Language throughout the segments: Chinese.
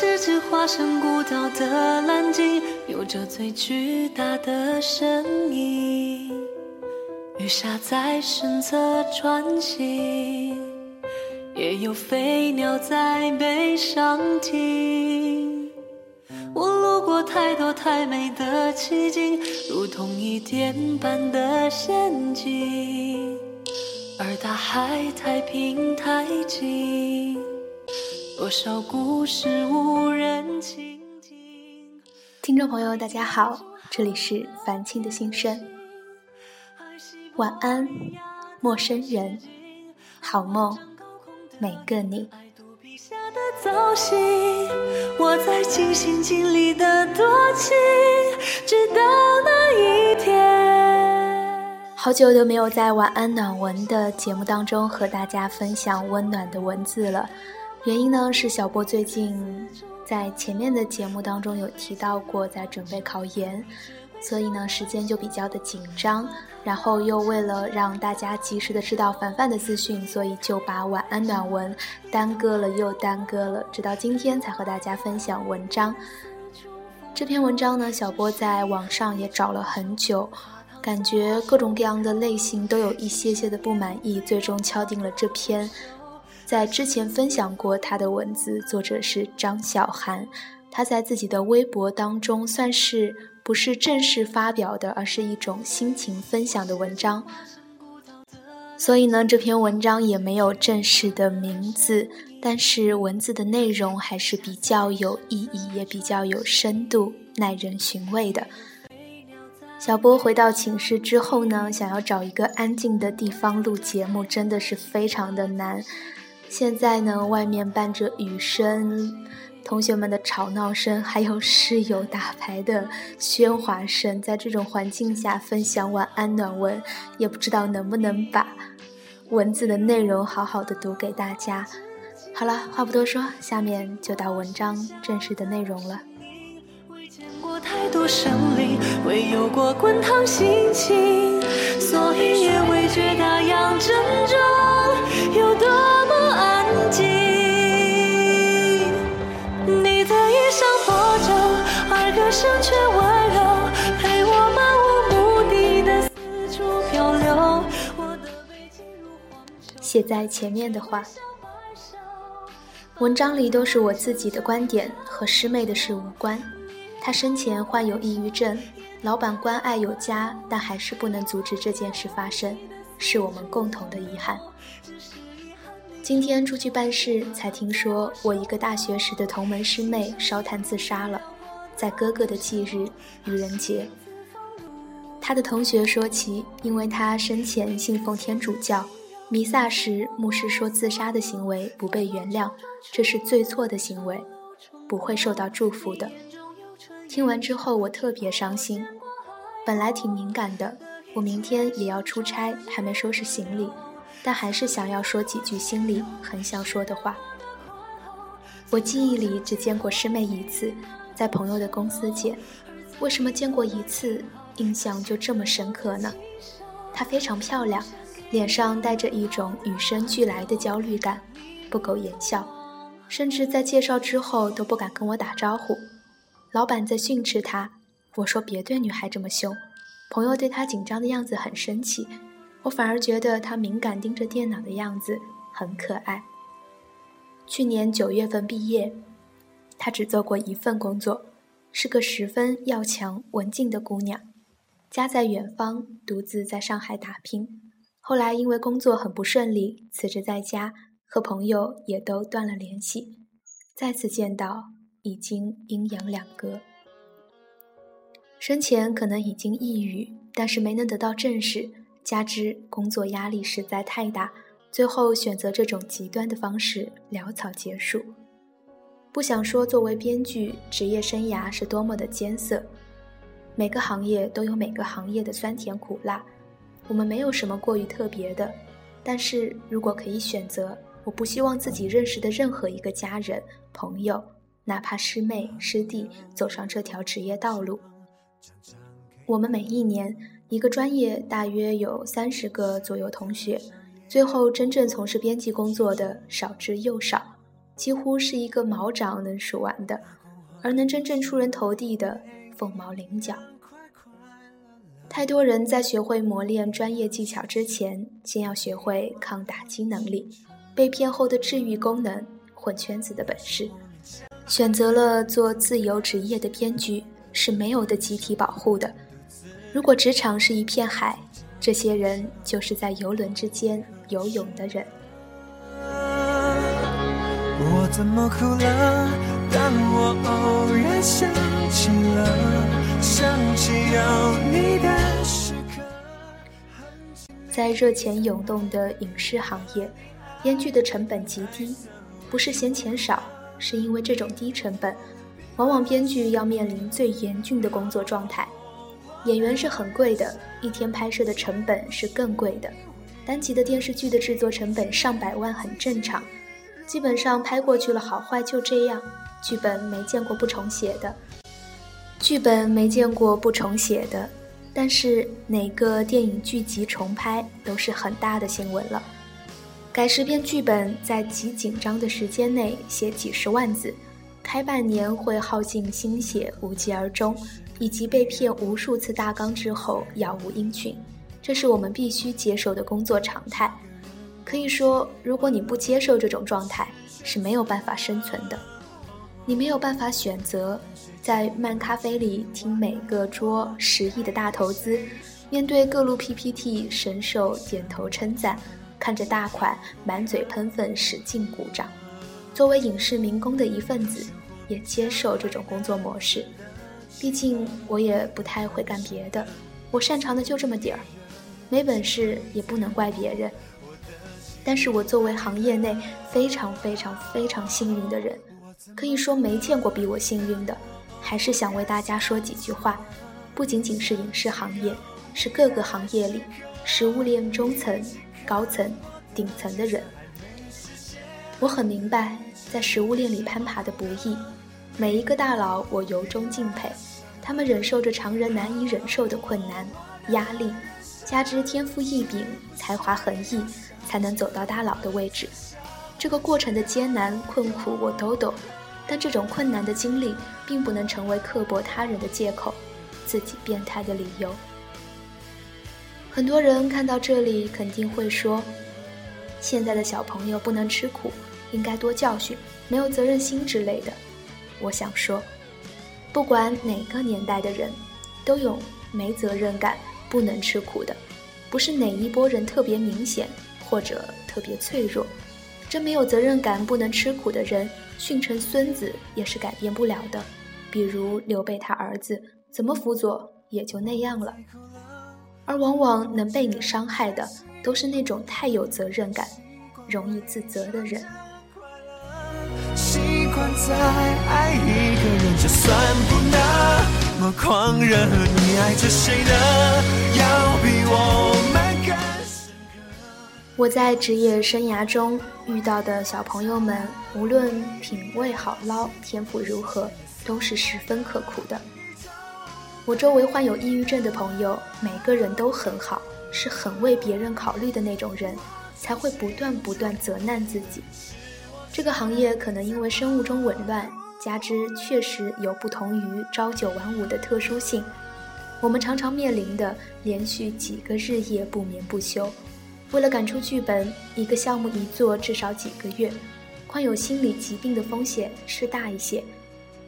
是只化身孤岛的蓝鲸，有着最巨大的身影。鱼虾在身侧穿行，也有飞鸟在背上停。我路过太多太美的奇景，如同一点般的仙境。而大海太平太静，多少故事无人倾听。听众朋友，大家好，这里是凡青的心声。晚安，陌生人，好梦，每个你。我在尽心尽力的多情，直到那一天。好久都没有在晚安暖文的节目当中和大家分享温暖的文字了，原因呢是小波最近在前面的节目当中有提到过在准备考研。所以呢，时间就比较的紧张，然后又为了让大家及时的知道凡凡的资讯，所以就把晚安暖文耽搁了又耽搁了，直到今天才和大家分享文章。这篇文章呢，小波在网上也找了很久，感觉各种各样的类型都有一些些的不满意，最终敲定了这篇。在之前分享过他的文字，作者是张小涵，他在自己的微博当中算是。不是正式发表的，而是一种心情分享的文章。所以呢，这篇文章也没有正式的名字，但是文字的内容还是比较有意义，也比较有深度，耐人寻味的。小波回到寝室之后呢，想要找一个安静的地方录节目，真的是非常的难。现在呢，外面伴着雨声。同学们的吵闹声，还有室友打牌的喧哗声，在这种环境下分享晚安暖文，也不知道能不能把文字的内容好好的读给大家。好了，话不多说，下面就到文章正式的内容了。未见过太多生灵，未有过滚烫心情，所以也未觉大洋珍重写在前面的话，文章里都是我自己的观点，和师妹的事无关。她生前患有抑郁症，老板关爱有加，但还是不能阻止这件事发生，是我们共同的遗憾。今天出去办事，才听说我一个大学时的同门师妹烧炭自杀了。在哥哥的忌日愚人节，他的同学说起，因为他生前信奉天主教，弥撒时牧师说自杀的行为不被原谅，这是最错的行为，不会受到祝福的。听完之后，我特别伤心。本来挺敏感的，我明天也要出差，还没收拾行李，但还是想要说几句心里很想说的话。我记忆里只见过师妹一次。在朋友的公司见，为什么见过一次，印象就这么深刻呢？她非常漂亮，脸上带着一种与生俱来的焦虑感，不苟言笑，甚至在介绍之后都不敢跟我打招呼。老板在训斥她，我说别对女孩这么凶。朋友对她紧张的样子很生气，我反而觉得她敏感盯着电脑的样子很可爱。去年九月份毕业。她只做过一份工作，是个十分要强、文静的姑娘，家在远方，独自在上海打拼。后来因为工作很不顺利，辞职在家，和朋友也都断了联系。再次见到，已经阴阳两隔。生前可能已经抑郁，但是没能得到正视，加之工作压力实在太大，最后选择这种极端的方式潦草结束。不想说，作为编剧，职业生涯是多么的艰涩。每个行业都有每个行业的酸甜苦辣，我们没有什么过于特别的。但是如果可以选择，我不希望自己认识的任何一个家人、朋友，哪怕师妹、师弟，走上这条职业道路。我们每一年一个专业大约有三十个左右同学，最后真正从事编辑工作的少之又少。几乎是一个毛掌能数完的，而能真正出人头地的凤毛麟角。太多人在学会磨练专业技巧之前，先要学会抗打击能力、被骗后的治愈功能、混圈子的本事。选择了做自由职业的编剧是没有的集体保护的。如果职场是一片海，这些人就是在游轮之间游泳的人。我怎么哭了？当我偶然想起了，想起有你的时刻在热钱涌动的影视行业，编剧的成本极低，不是嫌钱少，是因为这种低成本，往往编剧要面临最严峻的工作状态。演员是很贵的，一天拍摄的成本是更贵的。单集的电视剧的制作成本上百万很正常，基本上拍过去了，好坏就这样。剧本没见过不重写的，剧本没见过不重写的。但是哪个电影剧集重拍都是很大的新闻了。改十遍剧本，在极紧张的时间内写几十万字，开半年会耗尽心血，无疾而终。以及被骗无数次大纲之后杳无音讯，这是我们必须接受的工作常态。可以说，如果你不接受这种状态，是没有办法生存的。你没有办法选择在漫咖啡里听每个桌十亿的大投资，面对各路 PPT 神兽点头称赞，看着大款满嘴喷粪使劲鼓掌。作为影视民工的一份子，也接受这种工作模式。毕竟我也不太会干别的，我擅长的就这么点儿，没本事也不能怪别人。但是我作为行业内非常非常非常幸运的人，可以说没见过比我幸运的，还是想为大家说几句话。不仅仅是影视行业，是各个行业里食物链中层、高层、顶层的人。我很明白，在食物链里攀爬的不易。每一个大佬，我由衷敬佩，他们忍受着常人难以忍受的困难、压力，加之天赋异禀、才华横溢，才能走到大佬的位置。这个过程的艰难困苦我都懂，但这种困难的经历并不能成为刻薄他人的借口，自己变态的理由。很多人看到这里肯定会说：“现在的小朋友不能吃苦，应该多教训，没有责任心之类的。”我想说，不管哪个年代的人，都有没责任感、不能吃苦的，不是哪一波人特别明显或者特别脆弱。这没有责任感、不能吃苦的人，训成孙子也是改变不了的。比如刘备他儿子，怎么辅佐也就那样了。而往往能被你伤害的，都是那种太有责任感、容易自责的人。习惯再爱一个人，就算不那么狂热，你爱着谁呢？要比我们。我在职业生涯中遇到的小朋友们，无论品味好捞、天赋如何，都是十分刻苦的。我周围患有抑郁症的朋友，每个人都很好，是很为别人考虑的那种人，才会不断不断责难自己。这个行业可能因为生物钟紊乱，加之确实有不同于朝九晚五的特殊性，我们常常面临的连续几个日夜不眠不休。为了赶出剧本，一个项目一做至少几个月，患有心理疾病的风险是大一些。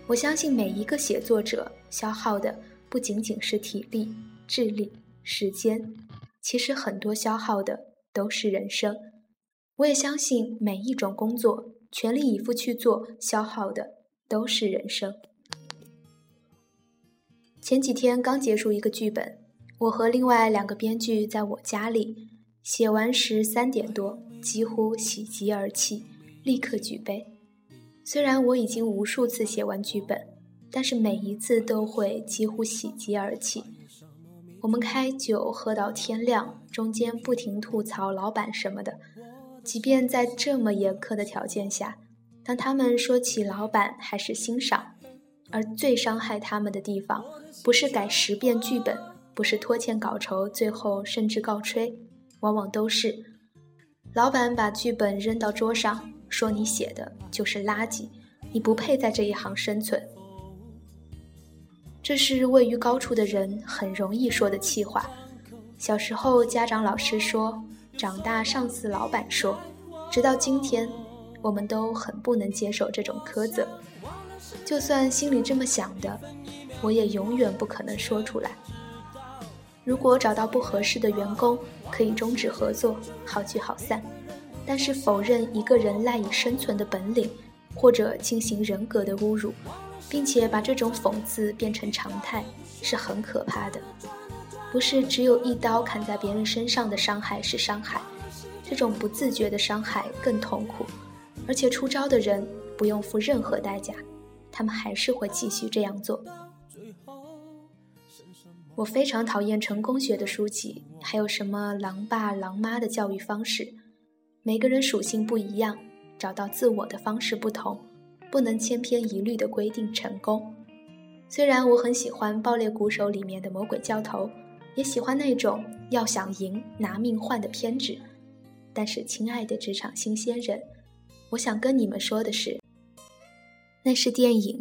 我相信每一个写作者消耗的不仅仅是体力、智力、时间，其实很多消耗的都是人生。我也相信每一种工作，全力以赴去做，消耗的都是人生。前几天刚结束一个剧本，我和另外两个编剧在我家里写完时三点多，几乎喜极而泣，立刻举杯。虽然我已经无数次写完剧本，但是每一次都会几乎喜极而泣。我们开酒喝到天亮，中间不停吐槽老板什么的。即便在这么严苛的条件下，当他们说起老板，还是欣赏。而最伤害他们的地方，不是改十遍剧本，不是拖欠稿酬，最后甚至告吹，往往都是老板把剧本扔到桌上，说你写的就是垃圾，你不配在这一行生存。这是位于高处的人很容易说的气话。小时候家长老师说，长大上司老板说，直到今天，我们都很不能接受这种苛责。就算心里这么想的，我也永远不可能说出来。如果找到不合适的员工，可以终止合作，好聚好散。但是否认一个人赖以生存的本领，或者进行人格的侮辱，并且把这种讽刺变成常态，是很可怕的。不是只有一刀砍在别人身上的伤害是伤害，这种不自觉的伤害更痛苦，而且出招的人不用付任何代价。他们还是会继续这样做。我非常讨厌成功学的书籍，还有什么狼爸狼妈的教育方式。每个人属性不一样，找到自我的方式不同，不能千篇一律的规定成功。虽然我很喜欢《爆裂鼓手》里面的魔鬼教头，也喜欢那种要想赢拿命换的偏执，但是亲爱的职场新鲜人，我想跟你们说的是。那是电影，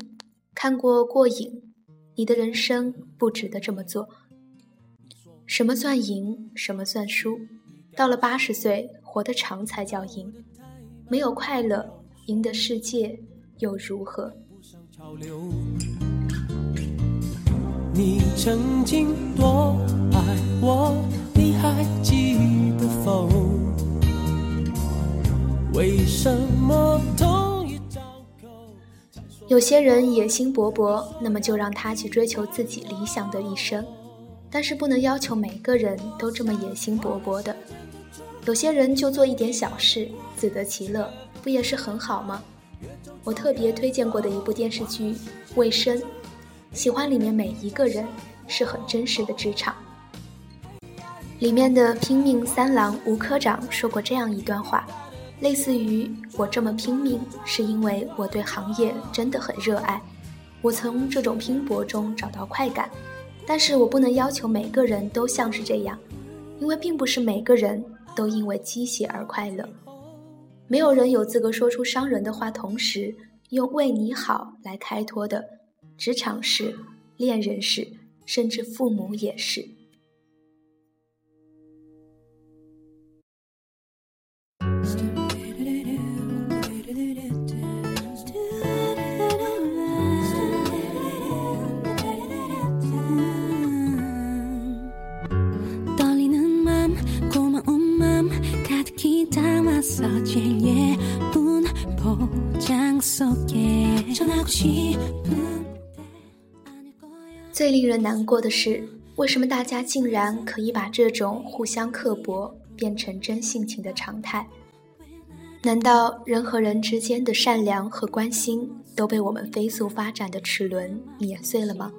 看过过瘾。你的人生不值得这么做。什么算赢？什么算输？到了八十岁，活得长才叫赢。没有快乐，赢得世界又如何？你曾经多爱我，你还记得否？为什么？有些人野心勃勃，那么就让他去追求自己理想的一生，但是不能要求每个人都这么野心勃勃的。有些人就做一点小事，自得其乐，不也是很好吗？我特别推荐过的一部电视剧《卫生》，喜欢里面每一个人，是很真实的职场。里面的拼命三郎吴科长说过这样一段话。类似于我这么拼命，是因为我对行业真的很热爱，我从这种拼搏中找到快感。但是我不能要求每个人都像是这样，因为并不是每个人都因为鸡血而快乐。没有人有资格说出伤人的话，同时用为你好来开脱的。职场是，恋人是，甚至父母也是。最令人难过的是，为什么大家竟然可以把这种互相刻薄变成真性情的常态？难道人和人之间的善良和关心都被我们飞速发展的齿轮碾碎了吗？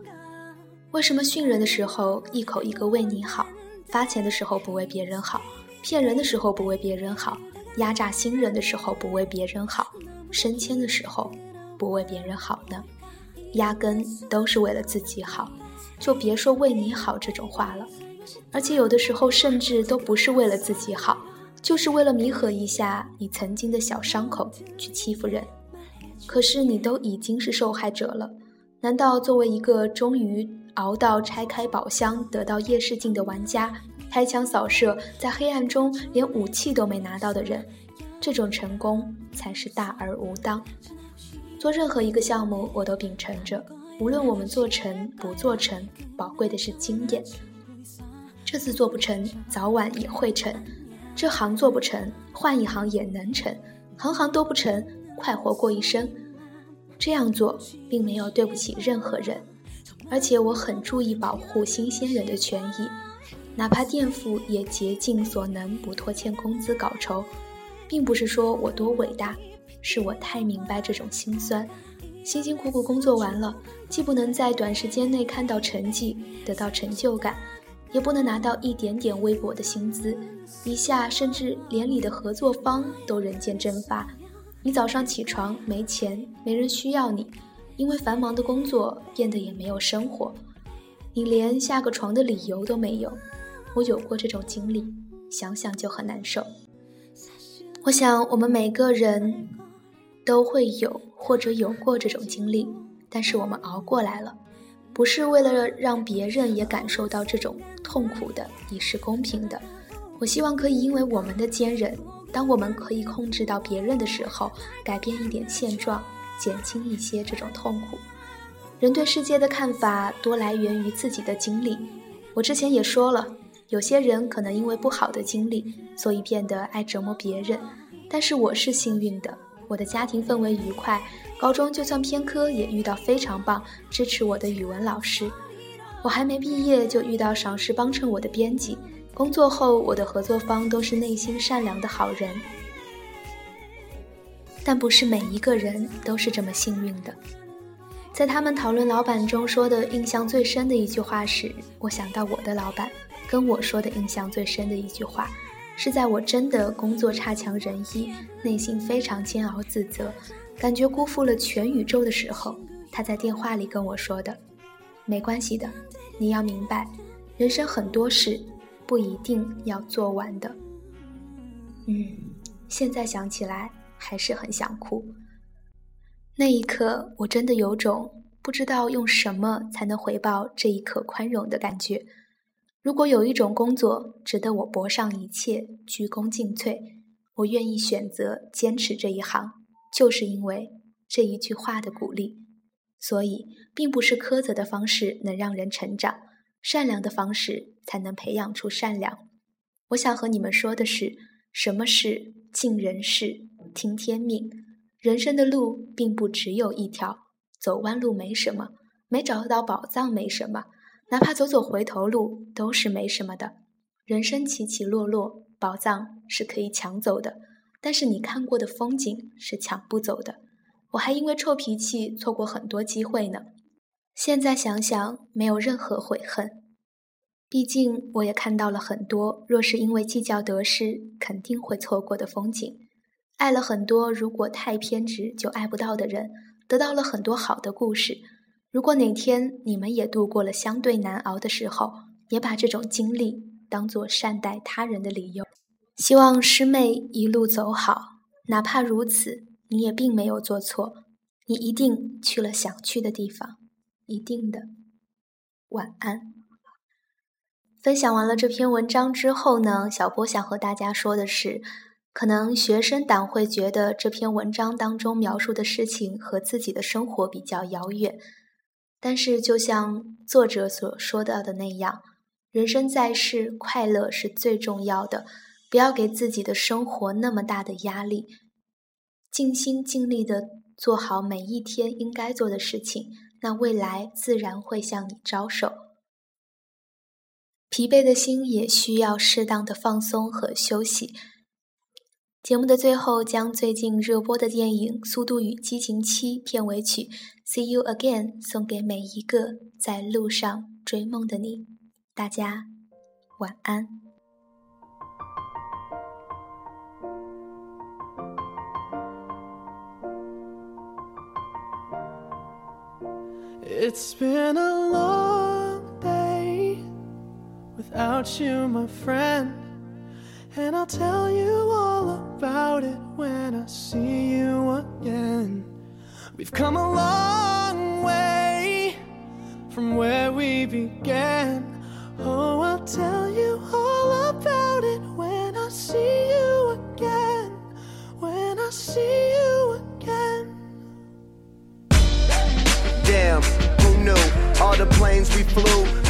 为什么训人的时候一口一个为你好，发钱的时候不为别人好，骗人的时候不为别人好，压榨新人的时候不为别人好，升迁的时候不为别人好呢？压根都是为了自己好，就别说为你好这种话了。而且有的时候甚至都不是为了自己好。就是为了弥合一下你曾经的小伤口去欺负人，可是你都已经是受害者了，难道作为一个终于熬到拆开宝箱得到夜视镜的玩家，开枪扫射在黑暗中连武器都没拿到的人，这种成功才是大而无当？做任何一个项目，我都秉承着，无论我们做成不做成，宝贵的是经验。这次做不成，早晚也会成。这行做不成，换一行也能成；行行都不成，快活过一生。这样做并没有对不起任何人，而且我很注意保护新鲜人的权益，哪怕垫付也竭尽所能不拖欠工资稿酬。并不是说我多伟大，是我太明白这种心酸。辛辛苦苦工作完了，既不能在短时间内看到成绩，得到成就感。也不能拿到一点点微薄的薪资，一下甚至连你的合作方都人间蒸发。你早上起床没钱，没人需要你，因为繁忙的工作变得也没有生活，你连下个床的理由都没有。我有过这种经历，想想就很难受。我想，我们每个人都会有或者有过这种经历，但是我们熬过来了，不是为了让别人也感受到这种痛苦的，也是公平的。我希望可以因为我们的坚韧，当我们可以控制到别人的时候，改变一点现状，减轻一些这种痛苦。人对世界的看法多来源于自己的经历。我之前也说了。有些人可能因为不好的经历，所以变得爱折磨别人。但是我是幸运的，我的家庭氛围愉快，高中就算偏科也遇到非常棒支持我的语文老师。我还没毕业就遇到赏识帮衬我的编辑，工作后我的合作方都是内心善良的好人。但不是每一个人都是这么幸运的。在他们讨论老板中说的印象最深的一句话时，我想到我的老板。跟我说的印象最深的一句话，是在我真的工作差强人意，内心非常煎熬自责，感觉辜负了全宇宙的时候，他在电话里跟我说的：“没关系的，你要明白，人生很多事不一定要做完的。”嗯，现在想起来还是很想哭。那一刻，我真的有种不知道用什么才能回报这一刻宽容的感觉。如果有一种工作值得我搏上一切、鞠躬尽瘁，我愿意选择坚持这一行，就是因为这一句话的鼓励。所以，并不是苛责的方式能让人成长，善良的方式才能培养出善良。我想和你们说的是：什么是尽人事、听天命？人生的路并不只有一条，走弯路没什么，没找到宝藏没什么。哪怕走走回头路都是没什么的，人生起起落落，宝藏是可以抢走的，但是你看过的风景是抢不走的。我还因为臭脾气错过很多机会呢，现在想想没有任何悔恨，毕竟我也看到了很多若是因为计较得失肯定会错过的风景，爱了很多如果太偏执就爱不到的人，得到了很多好的故事。如果哪天你们也度过了相对难熬的时候，也把这种经历当做善待他人的理由。希望师妹一路走好，哪怕如此，你也并没有做错，你一定去了想去的地方，一定的。晚安。分享完了这篇文章之后呢，小波想和大家说的是，可能学生党会觉得这篇文章当中描述的事情和自己的生活比较遥远。但是，就像作者所说到的那样，人生在世，快乐是最重要的。不要给自己的生活那么大的压力，尽心尽力的做好每一天应该做的事情，那未来自然会向你招手。疲惫的心也需要适当的放松和休息。节目的最后，将最近热播的电影《速度与激情七》片尾曲《See You Again》送给每一个在路上追梦的你。大家晚安。It's been a long day without you, my friend. And I'll tell you all about it when I see you again. We've come a long way from where we began. Oh, I'll tell you all about it when I see you again. When I see you again. Damn, who knew? All the planes we flew,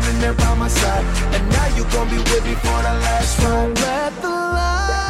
standing there by my side. And now you gon' be with me for the last ride. Let the light